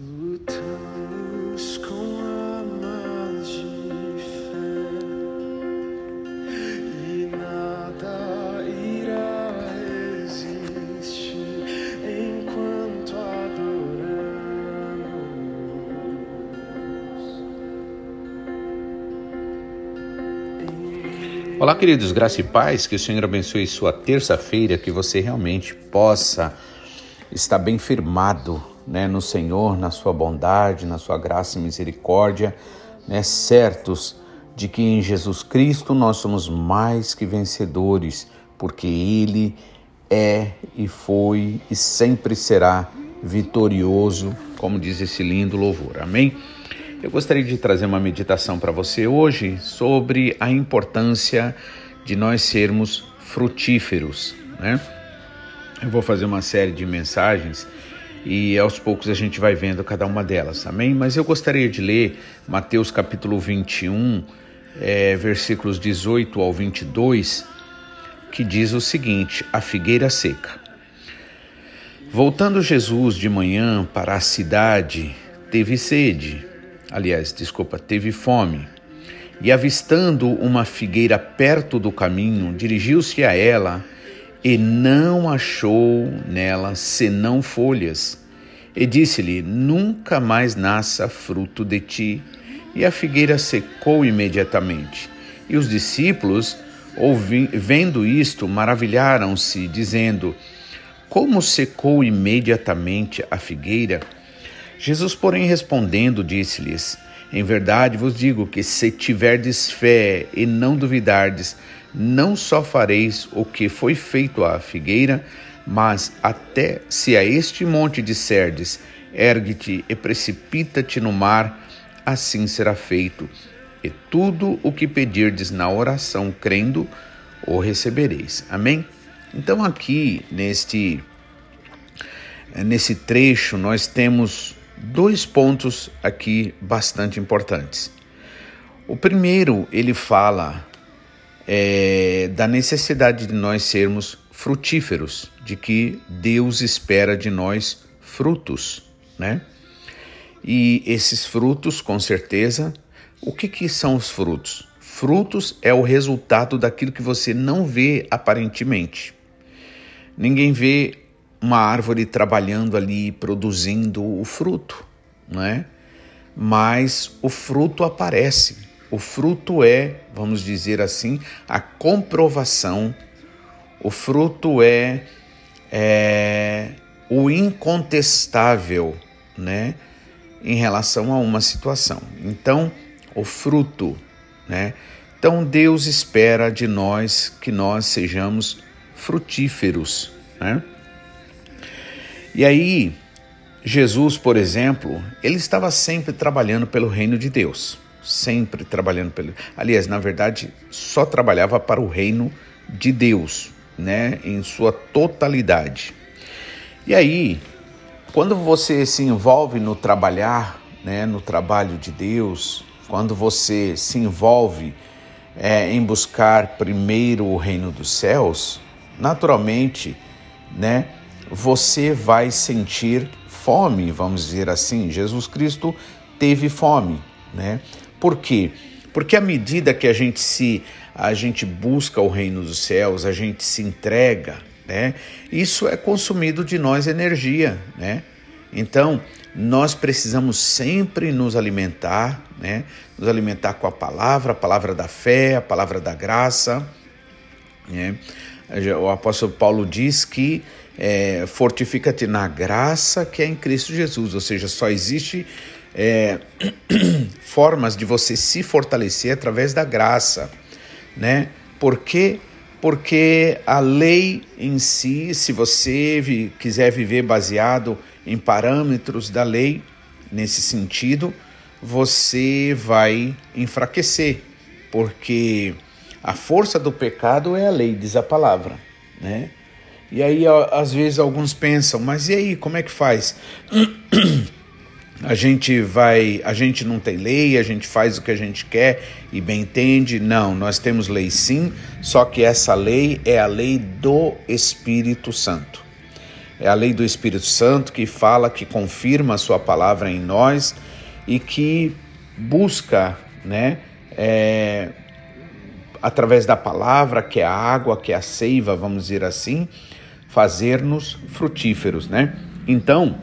Lutamos com armas de fé e nada irá resistir enquanto adoramos. Olá, queridos, graça e paz, que o Senhor abençoe sua terça-feira, que você realmente possa estar bem firmado né, no Senhor, na sua bondade, na sua graça e misericórdia, né, certos de que em Jesus Cristo nós somos mais que vencedores, porque Ele é e foi e sempre será vitorioso, como diz esse lindo louvor. Amém? Eu gostaria de trazer uma meditação para você hoje sobre a importância de nós sermos frutíferos, né? Eu vou fazer uma série de mensagens e aos poucos a gente vai vendo cada uma delas, amém? Mas eu gostaria de ler Mateus capítulo 21, é, versículos 18 ao 22, que diz o seguinte: A figueira seca. Voltando Jesus de manhã para a cidade, teve sede, aliás, desculpa, teve fome. E avistando uma figueira perto do caminho, dirigiu-se a ela e não achou nela senão folhas. E disse-lhe: Nunca mais nasça fruto de ti. E a figueira secou imediatamente. E os discípulos, vendo isto, maravilharam-se, dizendo: Como secou imediatamente a figueira? Jesus, porém, respondendo, disse-lhes: Em verdade vos digo que se tiverdes fé e não duvidardes, não só fareis o que foi feito à figueira, mas até se a este monte disserdes, ergue-te e precipita-te no mar, assim será feito. E tudo o que pedirdes na oração, crendo, o recebereis. Amém? Então aqui neste nesse trecho nós temos dois pontos aqui bastante importantes. O primeiro, ele fala é, da necessidade de nós sermos frutíferos, de que Deus espera de nós frutos, né? E esses frutos, com certeza, o que, que são os frutos? Frutos é o resultado daquilo que você não vê aparentemente. Ninguém vê uma árvore trabalhando ali, produzindo o fruto, né? Mas o fruto aparece o fruto é, vamos dizer assim, a comprovação, o fruto é, é o incontestável, né, em relação a uma situação. Então, o fruto, né? Então Deus espera de nós que nós sejamos frutíferos, né? E aí, Jesus, por exemplo, ele estava sempre trabalhando pelo reino de Deus sempre trabalhando pelo. Aliás, na verdade, só trabalhava para o reino de Deus, né, em sua totalidade. E aí, quando você se envolve no trabalhar, né, no trabalho de Deus, quando você se envolve é, em buscar primeiro o reino dos céus, naturalmente, né, você vai sentir fome, vamos dizer assim. Jesus Cristo teve fome, né? Por quê? Porque à medida que a gente se a gente busca o reino dos céus, a gente se entrega, né? Isso é consumido de nós energia, né? Então, nós precisamos sempre nos alimentar, né? Nos alimentar com a palavra, a palavra da fé, a palavra da graça, né? O apóstolo Paulo diz que é, fortifica-te na graça que é em Cristo Jesus, ou seja, só existe é, formas de você se fortalecer através da graça, né? Porque porque a lei em si, se você vi, quiser viver baseado em parâmetros da lei nesse sentido, você vai enfraquecer, porque a força do pecado é a lei, diz a palavra, né? E aí às vezes alguns pensam, mas e aí, como é que faz? a gente vai, a gente não tem lei, a gente faz o que a gente quer e bem entende. Não, nós temos lei sim, só que essa lei é a lei do Espírito Santo. é a lei do Espírito Santo que fala, que confirma a sua palavra em nós e que busca, né, é, através da palavra, que é a água, que é a seiva, vamos dizer assim, fazer-nos frutíferos, né? Então,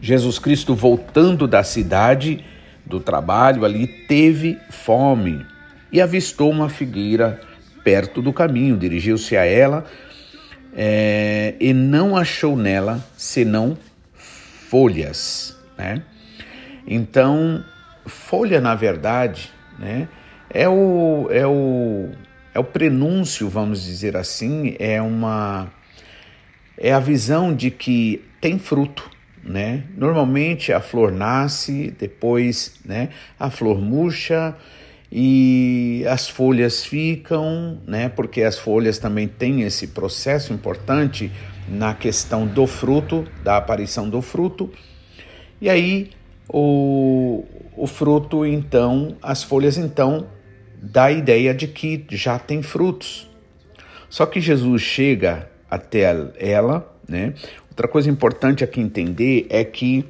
Jesus Cristo voltando da cidade do trabalho ali teve fome e avistou uma figueira perto do caminho, dirigiu-se a ela é, e não achou nela senão folhas, né? Então, folha na verdade, né, é o é o é o prenúncio, vamos dizer assim, é uma é a visão de que tem fruto, né? Normalmente a flor nasce, depois, né, a flor murcha e as folhas ficam, né? Porque as folhas também têm esse processo importante na questão do fruto, da aparição do fruto. E aí o, o fruto, então, as folhas, então, dá a ideia de que já tem frutos. Só que Jesus chega até ela, né? Outra coisa importante aqui entender é que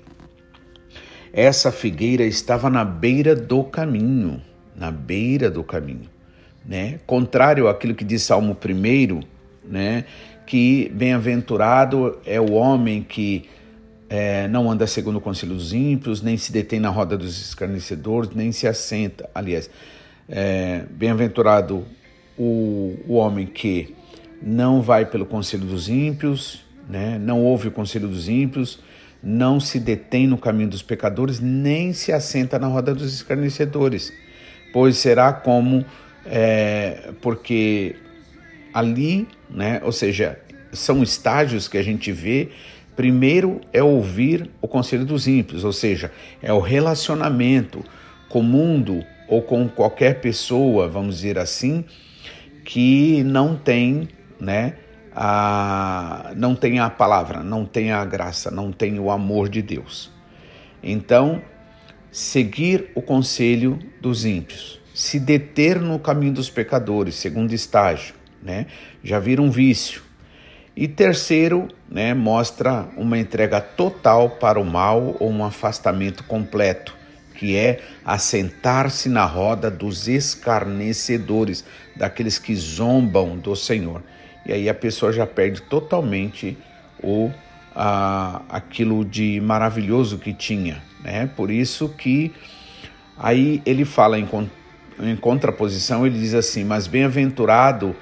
essa figueira estava na beira do caminho, na beira do caminho, né? Contrário àquilo que diz Salmo 1, né? Que bem-aventurado é o homem que é, não anda segundo o conselho dos ímpios, nem se detém na roda dos escarnecedores, nem se assenta. Aliás, é, bem-aventurado o, o homem que não vai pelo conselho dos ímpios, né? não ouve o conselho dos ímpios, não se detém no caminho dos pecadores, nem se assenta na roda dos escarnecedores, pois será como, é, porque ali, né? ou seja, são estágios que a gente vê. Primeiro é ouvir o conselho dos ímpios, ou seja, é o relacionamento com o mundo ou com qualquer pessoa, vamos dizer assim, que não tem né? A, não tem a palavra, não tem a graça, não tem o amor de Deus. Então, seguir o conselho dos ímpios, se deter no caminho dos pecadores, segundo estágio, né? Já vira um vício. E terceiro, né, mostra uma entrega total para o mal ou um afastamento completo, que é assentar-se na roda dos escarnecedores, daqueles que zombam do Senhor e aí a pessoa já perde totalmente o a, aquilo de maravilhoso que tinha, né? Por isso que aí ele fala em, em contraposição, ele diz assim, mas bem-aventurado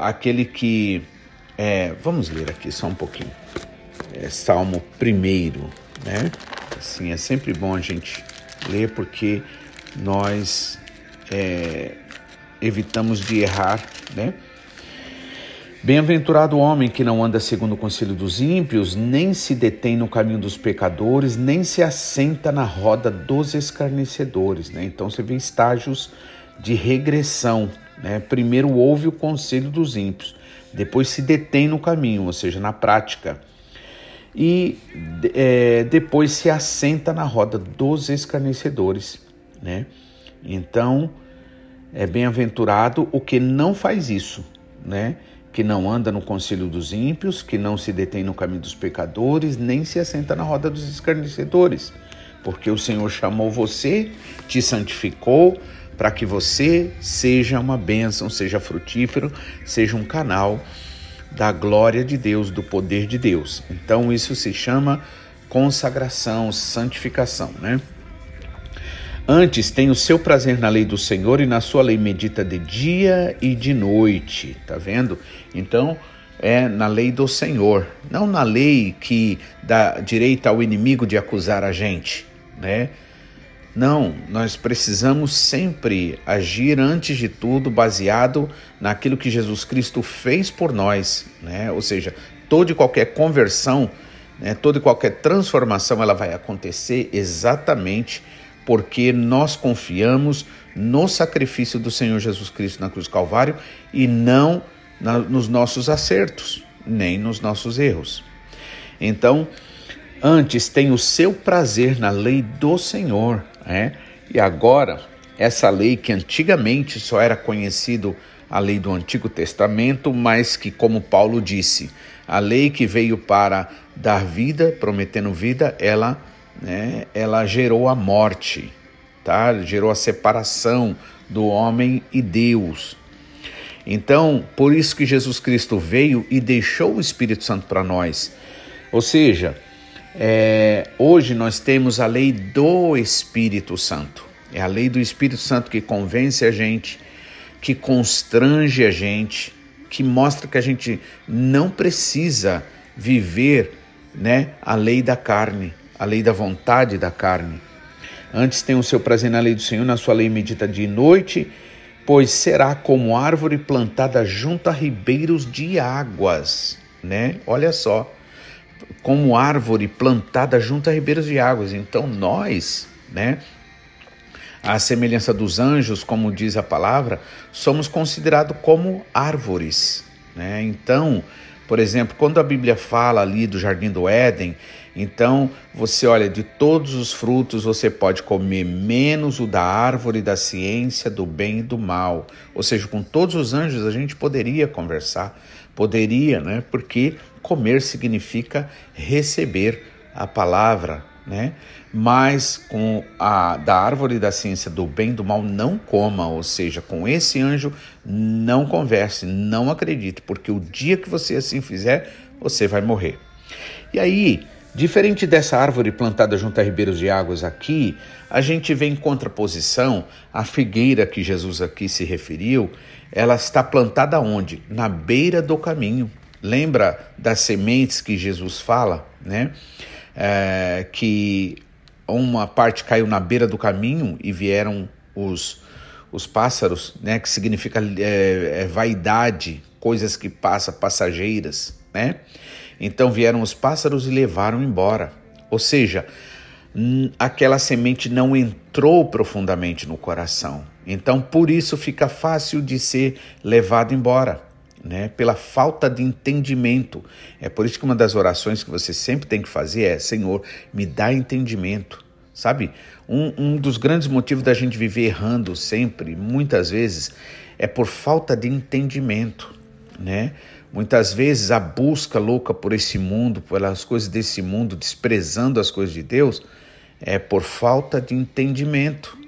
aquele que é, vamos ler aqui só um pouquinho. É, Salmo primeiro, né? Assim, é sempre bom a gente ler porque nós é, evitamos de errar, né? Bem-aventurado o homem que não anda segundo o conselho dos ímpios, nem se detém no caminho dos pecadores, nem se assenta na roda dos escarnecedores. Né? Então você vê estágios de regressão. Né? Primeiro ouve o conselho dos ímpios, depois se detém no caminho, ou seja, na prática, e é, depois se assenta na roda dos escarnecedores. Né? Então é bem-aventurado o que não faz isso. Né? Que não anda no conselho dos ímpios, que não se detém no caminho dos pecadores, nem se assenta na roda dos escarnecedores. Porque o Senhor chamou você, te santificou, para que você seja uma bênção, seja frutífero, seja um canal da glória de Deus, do poder de Deus. Então isso se chama consagração, santificação, né? Antes tem o seu prazer na lei do Senhor e na sua lei medita de dia e de noite, tá vendo? Então, é na lei do Senhor, não na lei que dá direito ao inimigo de acusar a gente, né? Não, nós precisamos sempre agir antes de tudo baseado naquilo que Jesus Cristo fez por nós, né? Ou seja, toda e qualquer conversão, né, toda e qualquer transformação, ela vai acontecer exatamente porque nós confiamos no sacrifício do Senhor Jesus Cristo na cruz do Calvário e não na, nos nossos acertos, nem nos nossos erros. Então, antes tem o seu prazer na lei do Senhor, né? e agora essa lei que antigamente só era conhecido a lei do Antigo Testamento, mas que, como Paulo disse, A lei que veio para dar vida, prometendo vida, ela, né, ela gerou a morte, tá? Gerou a separação do homem e Deus. Então, por isso que Jesus Cristo veio e deixou o Espírito Santo para nós. Ou seja, é, hoje nós temos a lei do Espírito Santo. É a lei do Espírito Santo que convence a gente, que constrange a gente, que mostra que a gente não precisa viver né, a lei da carne, a lei da vontade da carne. Antes tem o seu prazer na lei do Senhor, na sua lei medita de noite, pois será como árvore plantada junto a ribeiros de águas, né? Olha só, como árvore plantada junto a ribeiros de águas. Então nós, né, à semelhança dos anjos, como diz a palavra, somos considerados como árvores. Né? Então, por exemplo, quando a Bíblia fala ali do jardim do Éden, então você olha, de todos os frutos você pode comer, menos o da árvore da ciência do bem e do mal. Ou seja, com todos os anjos a gente poderia conversar, poderia, né? Porque comer significa receber a palavra, né? Mas com a da árvore da ciência do bem e do mal não coma, ou seja, com esse anjo não converse, não acredite, porque o dia que você assim fizer, você vai morrer. E aí, diferente dessa árvore plantada junto a ribeiros de águas aqui, a gente vê em contraposição a figueira que Jesus aqui se referiu, ela está plantada onde? Na beira do caminho. Lembra das sementes que Jesus fala, né? é, que uma parte caiu na beira do caminho e vieram os, os pássaros, né, que significa é, é, vaidade, coisas que passam, passageiras, né? Então vieram os pássaros e levaram embora. Ou seja, aquela semente não entrou profundamente no coração. Então por isso fica fácil de ser levado embora né, pela falta de entendimento. É por isso que uma das orações que você sempre tem que fazer é: Senhor, me dá entendimento. Sabe, um, um dos grandes motivos da gente viver errando sempre, muitas vezes, é por falta de entendimento, né? Muitas vezes a busca louca por esse mundo, pelas coisas desse mundo, desprezando as coisas de Deus, é por falta de entendimento,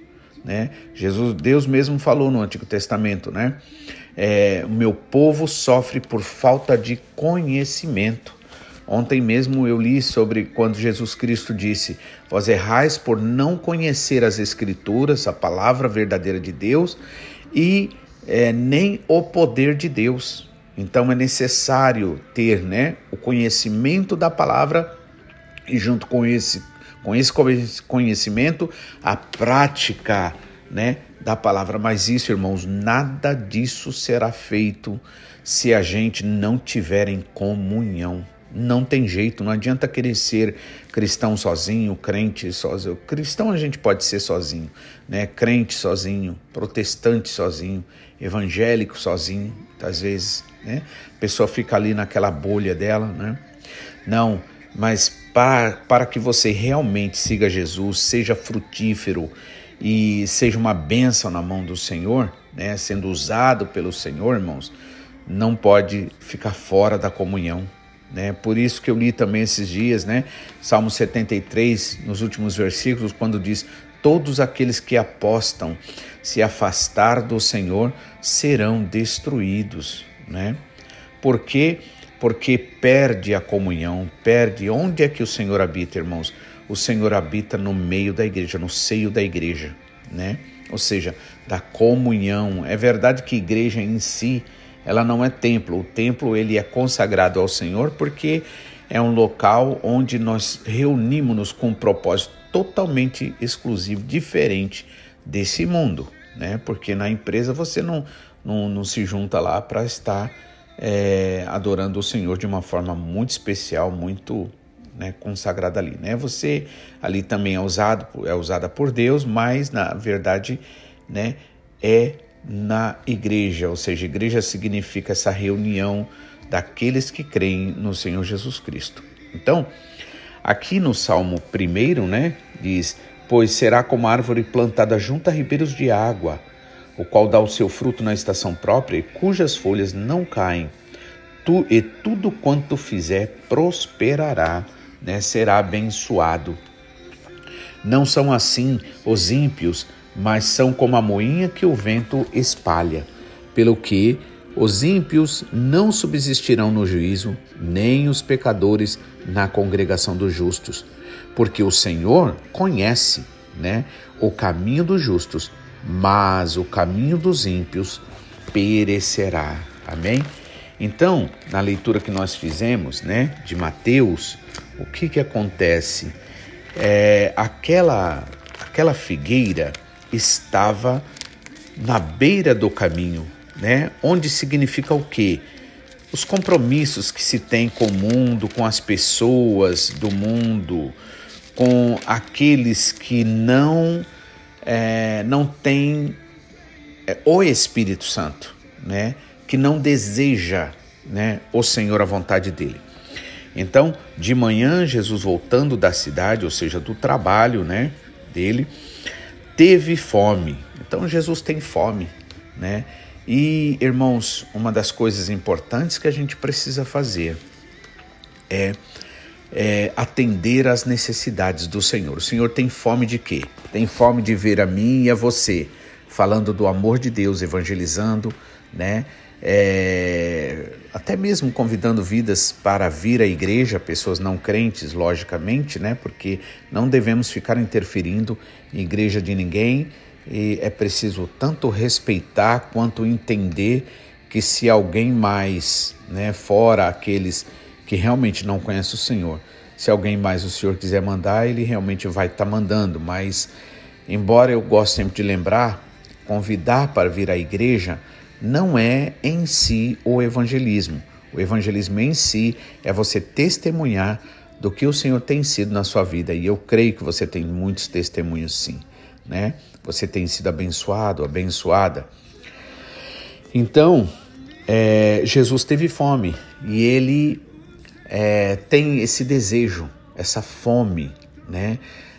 né? Jesus, Deus mesmo falou no Antigo Testamento, né? é, o meu povo sofre por falta de conhecimento. Ontem mesmo eu li sobre quando Jesus Cristo disse: Vós errais por não conhecer as Escrituras, a palavra verdadeira de Deus, e é, nem o poder de Deus. Então é necessário ter né, o conhecimento da palavra e, junto com esse, com esse conhecimento, a prática né, da palavra. Mas isso, irmãos, nada disso será feito se a gente não tiver em comunhão. Não tem jeito, não adianta querer ser cristão sozinho, crente sozinho. Cristão a gente pode ser sozinho, né? Crente sozinho, protestante sozinho, evangélico sozinho, às vezes, né? A pessoa fica ali naquela bolha dela, né? Não, mas para, para que você realmente siga Jesus, seja frutífero, e seja uma bênção na mão do Senhor, né, sendo usado pelo Senhor, irmãos, não pode ficar fora da comunhão. Né? Por isso que eu li também esses dias, né? Salmo 73, nos últimos versículos, quando diz: Todos aqueles que apostam se afastar do Senhor serão destruídos. Né? Por quê? Porque perde a comunhão, perde. Onde é que o Senhor habita, irmãos? o Senhor habita no meio da igreja, no seio da igreja, né? Ou seja, da comunhão. É verdade que igreja em si, ela não é templo. O templo ele é consagrado ao Senhor porque é um local onde nós reunimos-nos com um propósito totalmente exclusivo, diferente desse mundo, né? Porque na empresa você não, não, não se junta lá para estar é, adorando o Senhor de uma forma muito especial, muito né, consagrada ali. Né? Você ali também é usado, é usada por Deus, mas na verdade né, é na igreja, ou seja, igreja significa essa reunião daqueles que creem no Senhor Jesus Cristo. Então, aqui no Salmo 1, né, diz: Pois será como árvore plantada junto a ribeiros de água, o qual dá o seu fruto na estação própria e cujas folhas não caem tu, e tudo quanto fizer prosperará, né? será abençoado. Não são assim os ímpios, mas são como a moinha que o vento espalha. Pelo que os ímpios não subsistirão no juízo, nem os pecadores na congregação dos justos, porque o Senhor conhece, né, o caminho dos justos, mas o caminho dos ímpios perecerá. Amém? Então, na leitura que nós fizemos, né, de Mateus, o que que acontece? É, aquela aquela figueira estava na beira do caminho, né? Onde significa o quê? Os compromissos que se tem com o mundo, com as pessoas do mundo, com aqueles que não é, não têm é, o Espírito Santo, né? Que não deseja, né? O Senhor a vontade dele. Então, de manhã, Jesus voltando da cidade, ou seja, do trabalho, né? Dele, teve fome. Então, Jesus tem fome, né? E, irmãos, uma das coisas importantes que a gente precisa fazer é, é, atender às necessidades do Senhor. O Senhor tem fome de quê? Tem fome de ver a mim e a você falando do amor de Deus, evangelizando, né? É, até mesmo convidando vidas para vir à igreja, pessoas não crentes, logicamente, né? Porque não devemos ficar interferindo em igreja de ninguém e é preciso tanto respeitar quanto entender que se alguém mais, né, fora aqueles que realmente não conhecem o Senhor, se alguém mais o Senhor quiser mandar, ele realmente vai estar tá mandando, mas embora eu goste sempre de lembrar, convidar para vir à igreja não é em si o evangelismo. O evangelismo em si é você testemunhar do que o Senhor tem sido na sua vida, e eu creio que você tem muitos testemunhos sim né? Você tem sido abençoado, abençoada. Então, é, Jesus teve fome e ele é, tem esse desejo, essa fome, né?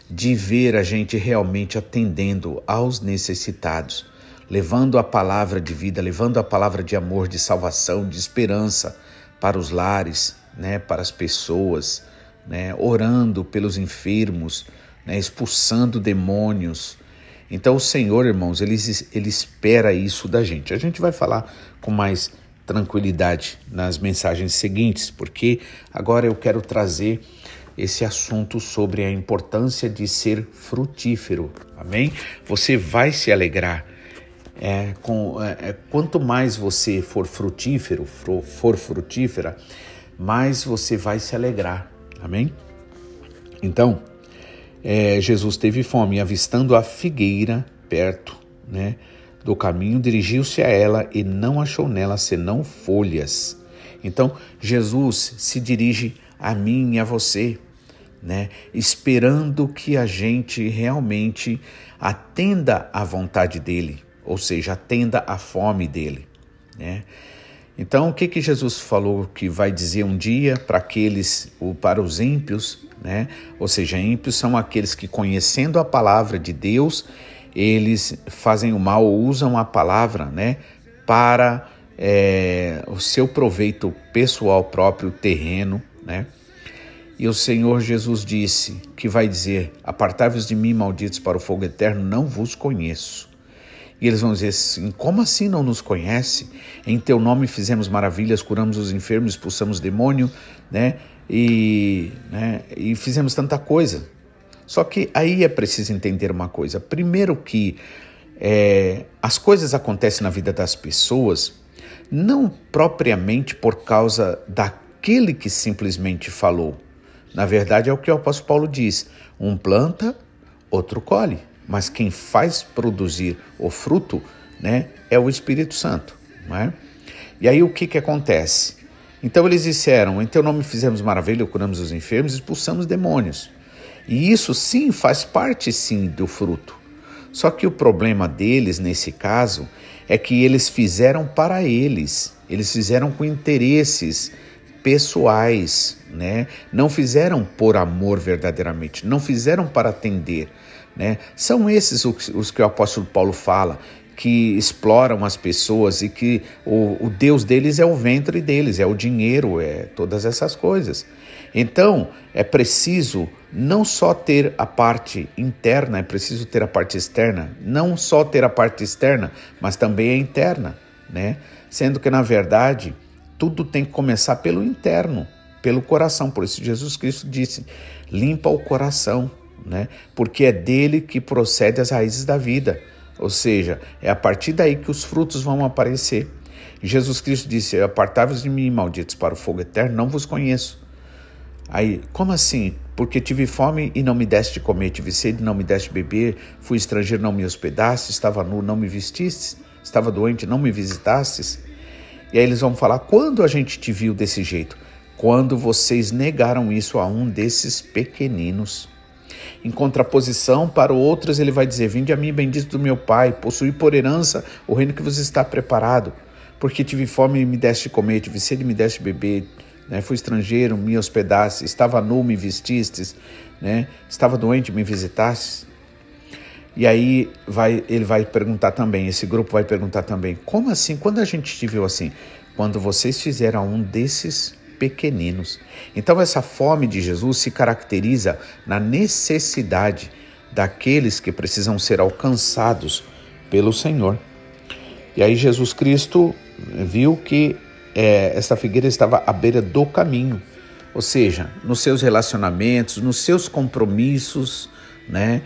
De ver a gente realmente atendendo aos necessitados, levando a palavra de vida, levando a palavra de amor, de salvação, de esperança para os lares, né? Para as pessoas, né? Orando pelos enfermos, né, expulsando demônios. Então o Senhor, irmãos, ele, ele espera isso da gente. A gente vai falar com mais tranquilidade nas mensagens seguintes, porque agora eu quero trazer esse assunto sobre a importância de ser frutífero. Amém? Você vai se alegrar. É, com, é, é quanto mais você for frutífero, for, for frutífera, mais você vai se alegrar. Amém? Então, é, Jesus teve fome, avistando a figueira perto né, do caminho, dirigiu-se a ela e não achou nela senão folhas. Então, Jesus se dirige a mim e a você, né, esperando que a gente realmente atenda à vontade dele, ou seja, atenda à fome dele. Né? Então, o que, que Jesus falou que vai dizer um dia para aqueles, ou para os ímpios, né? Ou seja, ímpios são aqueles que, conhecendo a palavra de Deus, eles fazem o mal ou usam a palavra, né? Para é, o seu proveito pessoal próprio, terreno, né? E o Senhor Jesus disse que vai dizer: Apartai-vos de mim, malditos, para o fogo eterno, não vos conheço. E eles vão dizer assim: como assim não nos conhece? Em teu nome fizemos maravilhas, curamos os enfermos, expulsamos demônio, né? E, né? e fizemos tanta coisa. Só que aí é preciso entender uma coisa. Primeiro que é, as coisas acontecem na vida das pessoas não propriamente por causa daquele que simplesmente falou. Na verdade, é o que o apóstolo Paulo diz: um planta, outro colhe mas quem faz produzir o fruto né, é o Espírito Santo. Não é? E aí o que, que acontece? Então eles disseram: Em teu nome fizemos maravilha, curamos os enfermos, expulsamos demônios. E isso sim faz parte sim do fruto. Só que o problema deles nesse caso é que eles fizeram para eles, eles fizeram com interesses pessoais, né? Não fizeram por amor verdadeiramente, não fizeram para atender, né? São esses os, que o apóstolo Paulo fala, que exploram as pessoas e que o, o Deus deles é o ventre deles, é o dinheiro, é todas essas coisas. Então, é preciso não só ter a parte interna, é preciso ter a parte externa. Não só ter a parte externa, mas também a interna, né? Sendo que, na verdade, tudo tem que começar pelo interno, pelo coração. Por isso, Jesus Cristo disse: limpa o coração, né? Porque é dele que procede as raízes da vida. Ou seja, é a partir daí que os frutos vão aparecer. Jesus Cristo disse: Apartai-vos de mim, malditos, para o fogo eterno, não vos conheço. Aí, como assim? Porque tive fome e não me deste de comer, tive sede e não me deste de beber, fui estrangeiro, não me hospedaste, estava nu, não me vestistes, estava doente, não me visitastes. E aí eles vão falar: quando a gente te viu desse jeito? Quando vocês negaram isso a um desses pequeninos. Em contraposição, para outros, ele vai dizer: Vinde a mim, bendito do meu Pai, possui por herança o reino que vos está preparado. Porque tive fome e me deste comer, tive sede e me deste beber, né? fui estrangeiro, me hospedaste, estava nu, me vestistes, né? estava doente, me visitastes. E aí vai, ele vai perguntar também, esse grupo vai perguntar também: como assim? Quando a gente te viu assim? Quando vocês fizeram um desses pequeninos. Então, essa fome de Jesus se caracteriza na necessidade daqueles que precisam ser alcançados pelo Senhor. E aí, Jesus Cristo viu que é, essa figueira estava à beira do caminho, ou seja, nos seus relacionamentos, nos seus compromissos, né?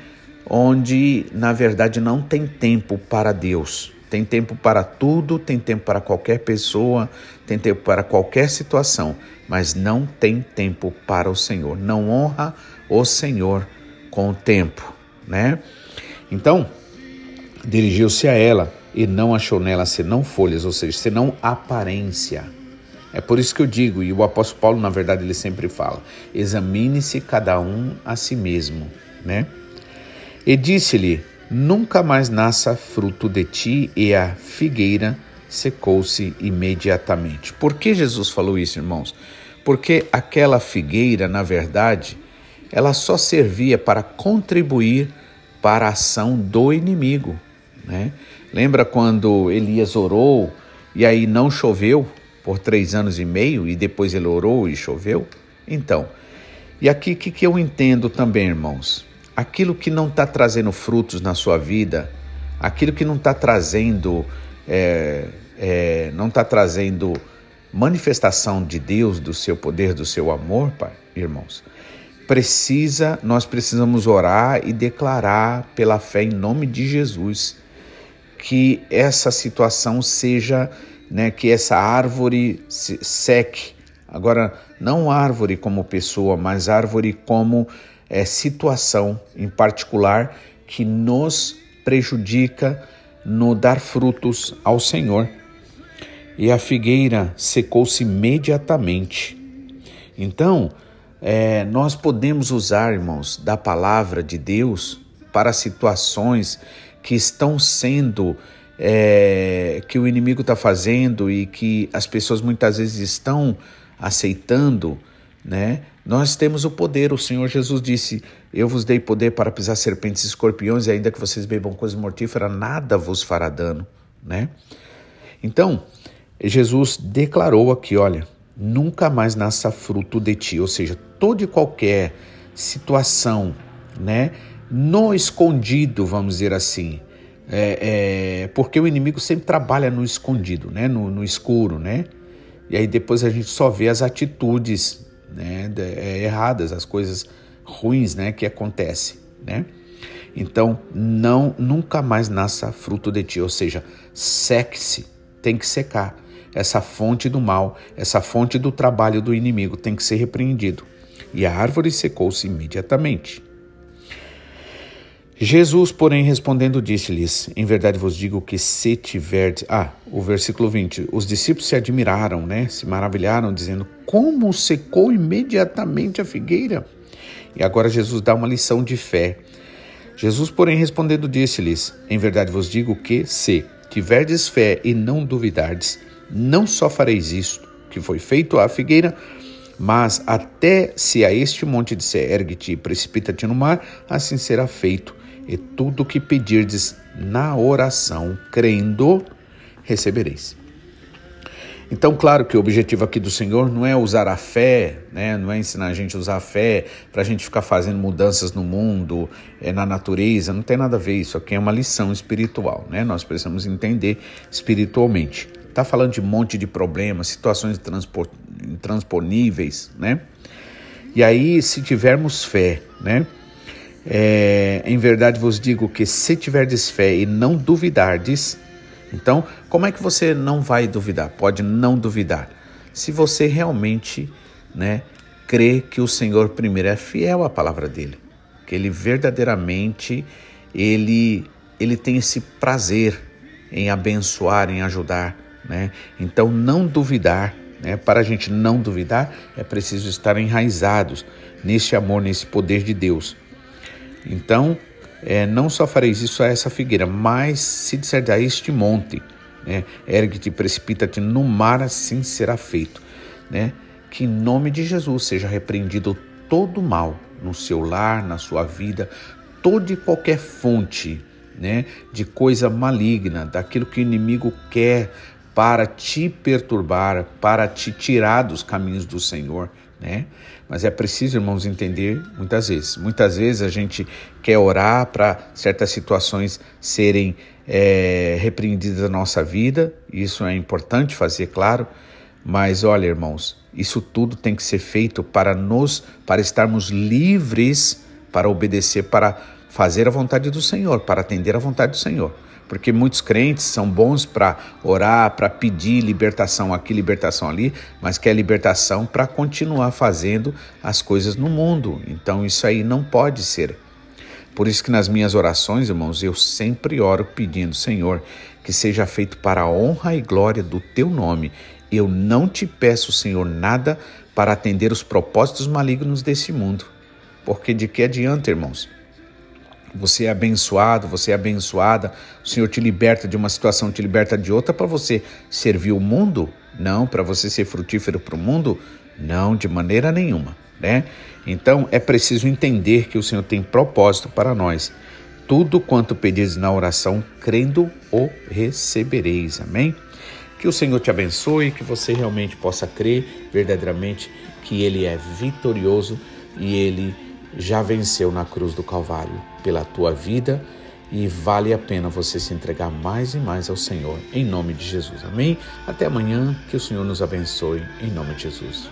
Onde na verdade não tem tempo para Deus. Tem tempo para tudo, tem tempo para qualquer pessoa, tem tempo para qualquer situação, mas não tem tempo para o Senhor. Não honra o Senhor com o tempo, né? Então, dirigiu-se a ela e não achou nela senão folhas, ou seja, senão aparência. É por isso que eu digo, e o apóstolo Paulo, na verdade, ele sempre fala: examine-se cada um a si mesmo, né? E disse-lhe: nunca mais nasça fruto de ti, e a figueira secou-se imediatamente. Por que Jesus falou isso, irmãos? Porque aquela figueira, na verdade, ela só servia para contribuir para a ação do inimigo. Né? Lembra quando Elias orou e aí não choveu por três anos e meio e depois ele orou e choveu? Então, e aqui o que, que eu entendo também, irmãos? Aquilo que não está trazendo frutos na sua vida, aquilo que não está trazendo, é, é, não está trazendo manifestação de Deus, do seu poder, do seu amor, pai, irmãos, precisa, nós precisamos orar e declarar pela fé em nome de Jesus que essa situação seja, né, que essa árvore seque. Agora, não árvore como pessoa, mas árvore como é, situação em particular que nos prejudica no dar frutos ao Senhor. E a figueira secou-se imediatamente. Então, é, nós podemos usar, irmãos, da palavra de Deus para situações que estão sendo, é, que o inimigo está fazendo e que as pessoas muitas vezes estão aceitando, né? Nós temos o poder. O Senhor Jesus disse: Eu vos dei poder para pisar serpentes e escorpiões, e ainda que vocês bebam coisa mortífera, nada vos fará dano, né? Então, Jesus declarou aqui, olha, nunca mais nasça fruto de ti, ou seja, toda e qualquer situação, né, no escondido, vamos dizer assim, é, é, porque o inimigo sempre trabalha no escondido, né, no, no escuro, né, e aí depois a gente só vê as atitudes né, é, erradas, as coisas ruins né, que acontecem. Né? Então, não nunca mais nasça fruto de ti, ou seja, seque-se, tem que secar. Essa fonte do mal, essa fonte do trabalho do inimigo tem que ser repreendido. E a árvore secou-se imediatamente. Jesus, porém, respondendo, disse-lhes: Em verdade vos digo que se tiverdes. Ah, o versículo 20. Os discípulos se admiraram, né? Se maravilharam, dizendo: Como secou imediatamente a figueira? E agora Jesus dá uma lição de fé. Jesus, porém, respondendo, disse-lhes: Em verdade vos digo que, se tiverdes fé e não duvidardes, não só fareis isto que foi feito à figueira, Mas até se a este monte disser, ergue-te e precipita-te no mar, assim será feito. E tudo o que pedirdes na oração, crendo, recebereis. Então, claro que o objetivo aqui do Senhor não é usar a fé, né? não é ensinar a gente a usar a fé para a gente ficar fazendo mudanças no mundo, é, na natureza, não tem nada a ver. Isso aqui é uma lição espiritual, né? nós precisamos entender espiritualmente. Está falando de um monte de problemas, situações intransponíveis, né? E aí, se tivermos fé, né? É, em verdade vos digo que se tiverdes fé e não duvidardes, então, como é que você não vai duvidar? Pode não duvidar. Se você realmente, né, crê que o Senhor primeiro é fiel à palavra dele, que ele verdadeiramente ele ele tem esse prazer em abençoar, em ajudar, né? Então, não duvidar, né? Para a gente não duvidar, é preciso estar enraizados nesse amor, nesse poder de Deus. Então, é, não só fareis isso a essa figueira, mas se disser a este monte, né, ergue-te precipita-te no mar, assim será feito. Né? Que em nome de Jesus seja repreendido todo mal no seu lar, na sua vida, toda e qualquer fonte né, de coisa maligna, daquilo que o inimigo quer para te perturbar, para te tirar dos caminhos do Senhor, né? Mas é preciso, irmãos, entender muitas vezes. Muitas vezes a gente quer orar para certas situações serem é, repreendidas na nossa vida, isso é importante fazer, claro. Mas olha, irmãos, isso tudo tem que ser feito para nos, para estarmos livres para obedecer, para fazer a vontade do Senhor, para atender a vontade do Senhor porque muitos crentes são bons para orar, para pedir libertação aqui, libertação ali, mas quer libertação para continuar fazendo as coisas no mundo. Então isso aí não pode ser. Por isso que nas minhas orações, irmãos, eu sempre oro pedindo, Senhor, que seja feito para a honra e glória do teu nome. Eu não te peço, Senhor, nada para atender os propósitos malignos desse mundo. Porque de que adianta, irmãos? Você é abençoado, você é abençoada, o Senhor te liberta de uma situação, te liberta de outra para você servir o mundo? Não, para você ser frutífero para o mundo? Não, de maneira nenhuma, né? Então é preciso entender que o Senhor tem propósito para nós. Tudo quanto pedis na oração, crendo, o recebereis. Amém? Que o Senhor te abençoe, que você realmente possa crer verdadeiramente que Ele é vitorioso e Ele já venceu na cruz do Calvário pela tua vida e vale a pena você se entregar mais e mais ao Senhor, em nome de Jesus. Amém? Até amanhã, que o Senhor nos abençoe, em nome de Jesus.